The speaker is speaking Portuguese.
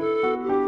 Música